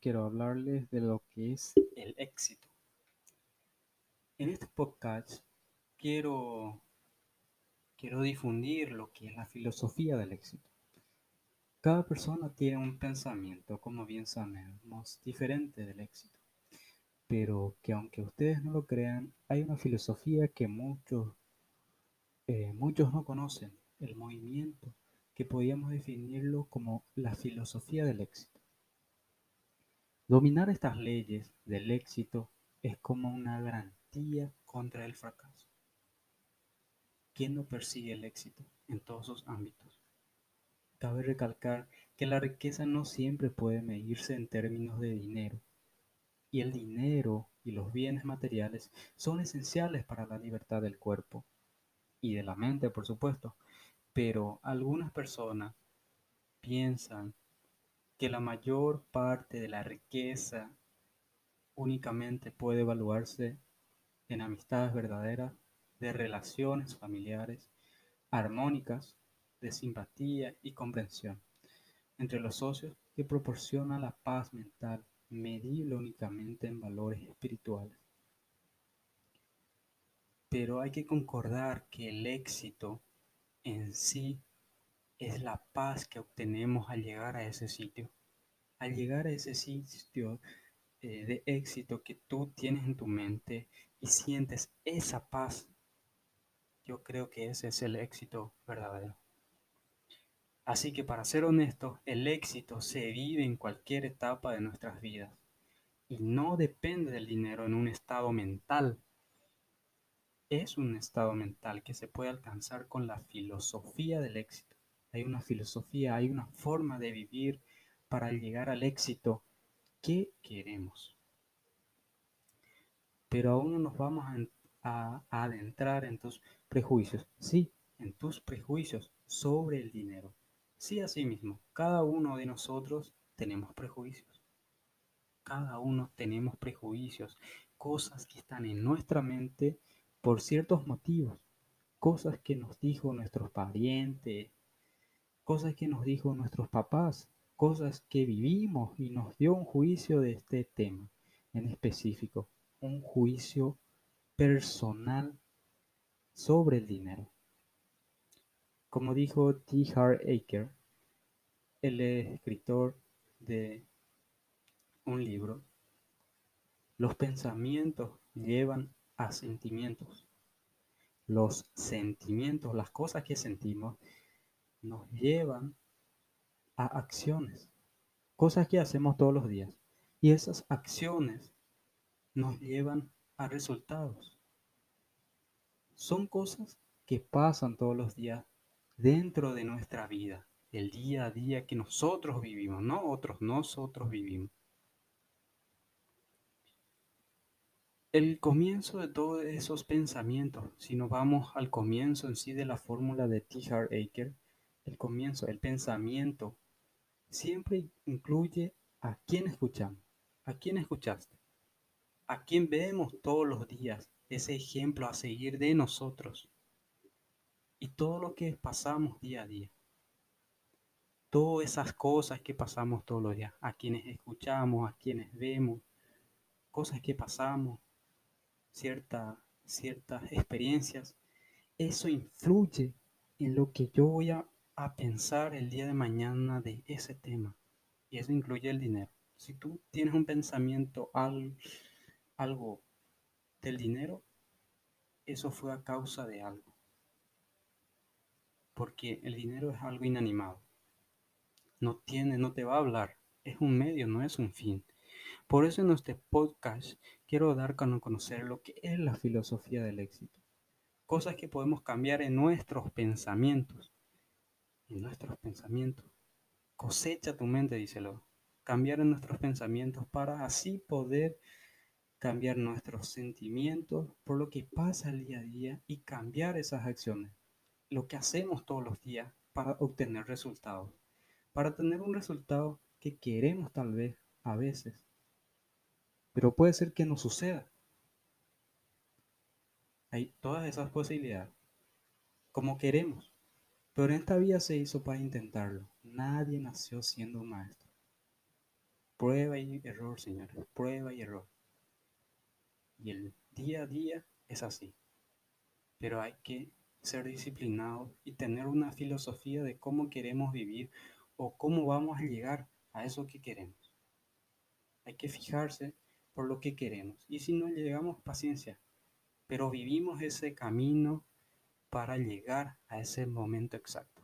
quiero hablarles de lo que es el éxito. En este podcast quiero, quiero difundir lo que es la filosofía del éxito. Cada persona tiene un pensamiento, como bien sabemos, diferente del éxito. Pero que aunque ustedes no lo crean, hay una filosofía que muchos, eh, muchos no conocen, el movimiento, que podríamos definirlo como la filosofía del éxito. Dominar estas leyes del éxito es como una garantía contra el fracaso. ¿Quién no persigue el éxito en todos sus ámbitos? Cabe recalcar que la riqueza no siempre puede medirse en términos de dinero, y el dinero y los bienes materiales son esenciales para la libertad del cuerpo y de la mente, por supuesto, pero algunas personas piensan que la mayor parte de la riqueza únicamente puede evaluarse en amistades verdaderas, de relaciones familiares armónicas de simpatía y comprensión entre los socios que proporciona la paz mental medible únicamente en valores espirituales. Pero hay que concordar que el éxito en sí es la paz que obtenemos al llegar a ese sitio. Al llegar a ese sitio eh, de éxito que tú tienes en tu mente y sientes esa paz, yo creo que ese es el éxito verdadero. Así que para ser honesto, el éxito se vive en cualquier etapa de nuestras vidas y no depende del dinero en un estado mental. Es un estado mental que se puede alcanzar con la filosofía del éxito. Hay una filosofía, hay una forma de vivir para llegar al éxito que queremos. Pero aún no nos vamos a, adentrar en tus prejuicios. Sí, en tus prejuicios sobre el dinero. Sí, así mismo, cada uno de nosotros tenemos prejuicios. Cada uno tenemos prejuicios, cosas que están en nuestra mente por ciertos motivos, cosas que nos dijo nuestros parientes, cosas que nos dijo nuestros papás, cosas que vivimos y nos dio un juicio de este tema en específico, un juicio personal sobre el dinero. Como dijo T. Hart Aker, el escritor de un libro, los pensamientos llevan a sentimientos. Los sentimientos, las cosas que sentimos, nos llevan a acciones, cosas que hacemos todos los días. Y esas acciones nos llevan a resultados. Son cosas que pasan todos los días dentro de nuestra vida, el día a día que nosotros vivimos, no otros, nosotros vivimos. El comienzo de todos esos pensamientos, si nos vamos al comienzo en sí de la fórmula de T. Hart Aker, el comienzo, el pensamiento, siempre incluye a quién escuchamos, a quién escuchaste, a quién vemos todos los días, ese ejemplo a seguir de nosotros y todo lo que pasamos día a día. Todas esas cosas que pasamos todos los días, a quienes escuchamos, a quienes vemos, cosas que pasamos, ciertas experiencias, eso influye en lo que yo voy a, a pensar el día de mañana de ese tema. Y eso incluye el dinero. Si tú tienes un pensamiento al, algo del dinero, eso fue a causa de algo porque el dinero es algo inanimado. No tiene, no te va a hablar. Es un medio, no es un fin. Por eso en este podcast quiero dar a conocer lo que es la filosofía del éxito. Cosas que podemos cambiar en nuestros pensamientos. Nuestros pensamientos. Cosecha tu mente, díselo. Cambiar nuestros pensamientos para así poder cambiar nuestros sentimientos por lo que pasa el día a día y cambiar esas acciones lo que hacemos todos los días para obtener resultados, para tener un resultado que queremos tal vez a veces, pero puede ser que no suceda. Hay todas esas posibilidades, como queremos, pero esta vida se hizo para intentarlo. Nadie nació siendo un maestro. Prueba y error, señores. Prueba y error. Y el día a día es así. Pero hay que ser disciplinado y tener una filosofía de cómo queremos vivir o cómo vamos a llegar a eso que queremos. Hay que fijarse por lo que queremos. Y si no llegamos, paciencia. Pero vivimos ese camino para llegar a ese momento exacto.